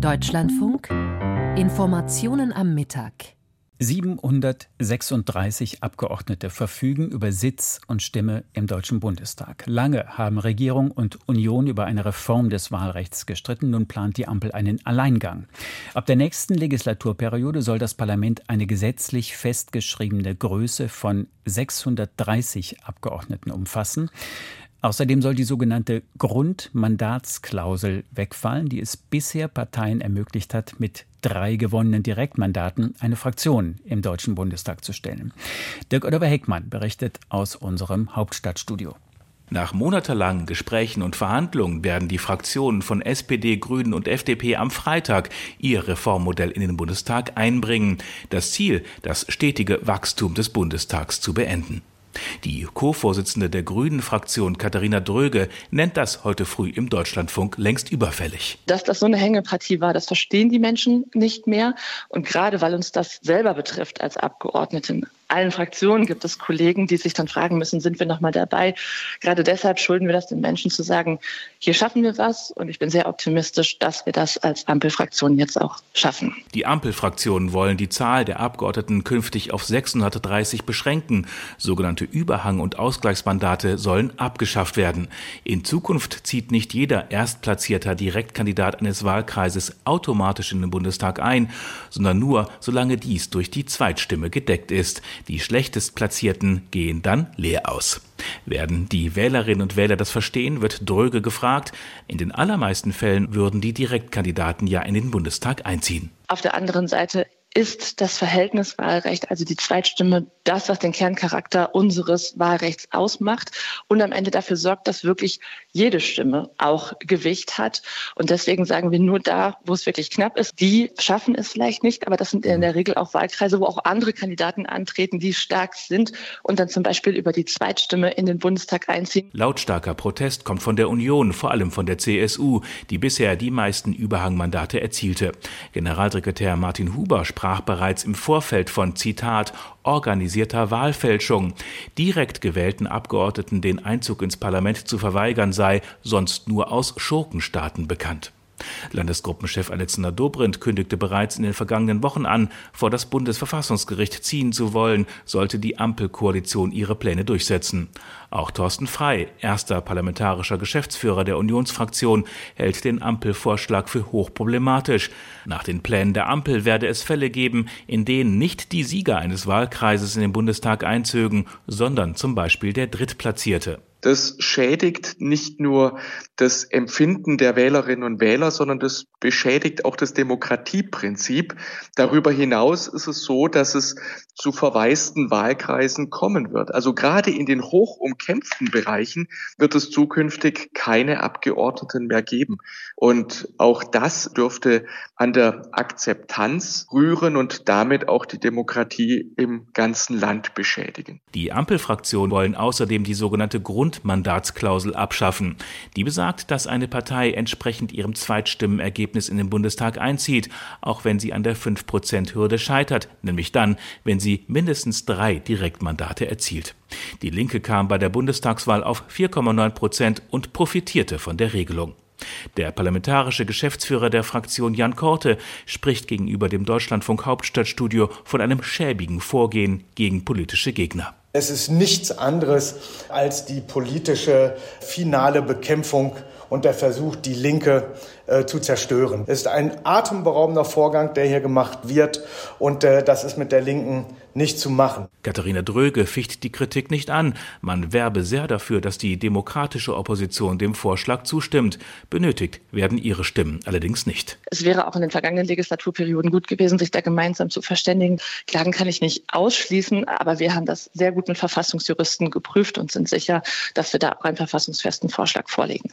Deutschlandfunk Informationen am Mittag. 736 Abgeordnete verfügen über Sitz und Stimme im Deutschen Bundestag. Lange haben Regierung und Union über eine Reform des Wahlrechts gestritten. Nun plant die Ampel einen Alleingang. Ab der nächsten Legislaturperiode soll das Parlament eine gesetzlich festgeschriebene Größe von 630 Abgeordneten umfassen. Außerdem soll die sogenannte Grundmandatsklausel wegfallen, die es bisher Parteien ermöglicht hat, mit drei gewonnenen Direktmandaten eine Fraktion im Deutschen Bundestag zu stellen. Dirk Oliver Heckmann berichtet aus unserem Hauptstadtstudio. Nach monatelangen Gesprächen und Verhandlungen werden die Fraktionen von SPD, Grünen und FDP am Freitag ihr Reformmodell in den Bundestag einbringen. Das Ziel, das stetige Wachstum des Bundestags zu beenden. Die Co-Vorsitzende der Grünen-Fraktion Katharina Dröge nennt das heute früh im Deutschlandfunk längst überfällig. Dass das so eine Hängepartie war, das verstehen die Menschen nicht mehr. Und gerade weil uns das selber betrifft als Abgeordneten, allen Fraktionen gibt es Kollegen, die sich dann fragen müssen, sind wir noch mal dabei? Gerade deshalb schulden wir das den Menschen zu sagen, hier schaffen wir was und ich bin sehr optimistisch, dass wir das als Ampelfraktion jetzt auch schaffen. Die Ampelfraktionen wollen die Zahl der Abgeordneten künftig auf 630 beschränken. Sogenannte Überhang- und Ausgleichsmandate sollen abgeschafft werden. In Zukunft zieht nicht jeder erstplatzierter Direktkandidat eines Wahlkreises automatisch in den Bundestag ein, sondern nur, solange dies durch die Zweitstimme gedeckt ist. Die schlechtest Platzierten gehen dann leer aus. Werden die Wählerinnen und Wähler das verstehen, wird Dröge gefragt. In den allermeisten Fällen würden die Direktkandidaten ja in den Bundestag einziehen. Auf der anderen Seite ist das Verhältniswahlrecht, also die Zweitstimme, das, was den Kerncharakter unseres Wahlrechts ausmacht und am Ende dafür sorgt, dass wirklich jede Stimme auch Gewicht hat. Und deswegen sagen wir nur da, wo es wirklich knapp ist, die schaffen es vielleicht nicht, aber das sind in der Regel auch Wahlkreise, wo auch andere Kandidaten antreten, die stark sind und dann zum Beispiel über die Zweitstimme in den Bundestag einziehen. Lautstarker Protest kommt von der Union, vor allem von der CSU, die bisher die meisten Überhangmandate erzielte. Generalsekretär Martin Huber sprach bereits im Vorfeld von Zitat organisierter Wahlfälschung. Direkt gewählten Abgeordneten den Einzug ins Parlament zu verweigern sei sonst nur aus Schurkenstaaten bekannt. Landesgruppenchef Alexander Dobrindt kündigte bereits in den vergangenen Wochen an, vor das Bundesverfassungsgericht ziehen zu wollen, sollte die Ampelkoalition ihre Pläne durchsetzen. Auch Thorsten Frei, erster parlamentarischer Geschäftsführer der Unionsfraktion, hält den Ampelvorschlag für hochproblematisch. Nach den Plänen der Ampel werde es Fälle geben, in denen nicht die Sieger eines Wahlkreises in den Bundestag einzögen, sondern zum Beispiel der Drittplatzierte. Das schädigt nicht nur das Empfinden der Wählerinnen und Wähler, sondern das beschädigt auch das Demokratieprinzip. Darüber hinaus ist es so, dass es zu verwaisten Wahlkreisen kommen wird. Also gerade in den hoch umkämpften Bereichen wird es zukünftig keine Abgeordneten mehr geben. Und auch das dürfte an der Akzeptanz rühren und damit auch die Demokratie im ganzen Land beschädigen. Die Ampelfraktionen wollen außerdem die sogenannte Grundmandatsklausel abschaffen. Die besagt, dass eine Partei entsprechend ihrem Zweitstimmenergebnis in den Bundestag einzieht, auch wenn sie an der 5-Prozent-Hürde scheitert, nämlich dann, wenn sie sie mindestens drei Direktmandate erzielt. Die Linke kam bei der Bundestagswahl auf 4,9 Prozent und profitierte von der Regelung. Der parlamentarische Geschäftsführer der Fraktion Jan Korte spricht gegenüber dem Deutschlandfunk Hauptstadtstudio von einem schäbigen Vorgehen gegen politische Gegner. Es ist nichts anderes als die politische finale Bekämpfung und der Versuch, die Linke äh, zu zerstören. Es ist ein atemberaubender Vorgang, der hier gemacht wird und äh, das ist mit der Linken nicht zu machen. Katharina Dröge ficht die Kritik nicht an. Man werbe sehr dafür, dass die demokratische Opposition dem Vorschlag zustimmt. Benötigt werden ihre Stimmen allerdings nicht. Es wäre auch in den vergangenen Legislaturperioden gut gewesen, sich da gemeinsam zu verständigen. Klagen kann ich nicht ausschließen, aber wir haben das sehr gut mit Verfassungsjuristen geprüft und sind sicher, dass wir da auch einen verfassungsfesten Vorschlag vorlegen.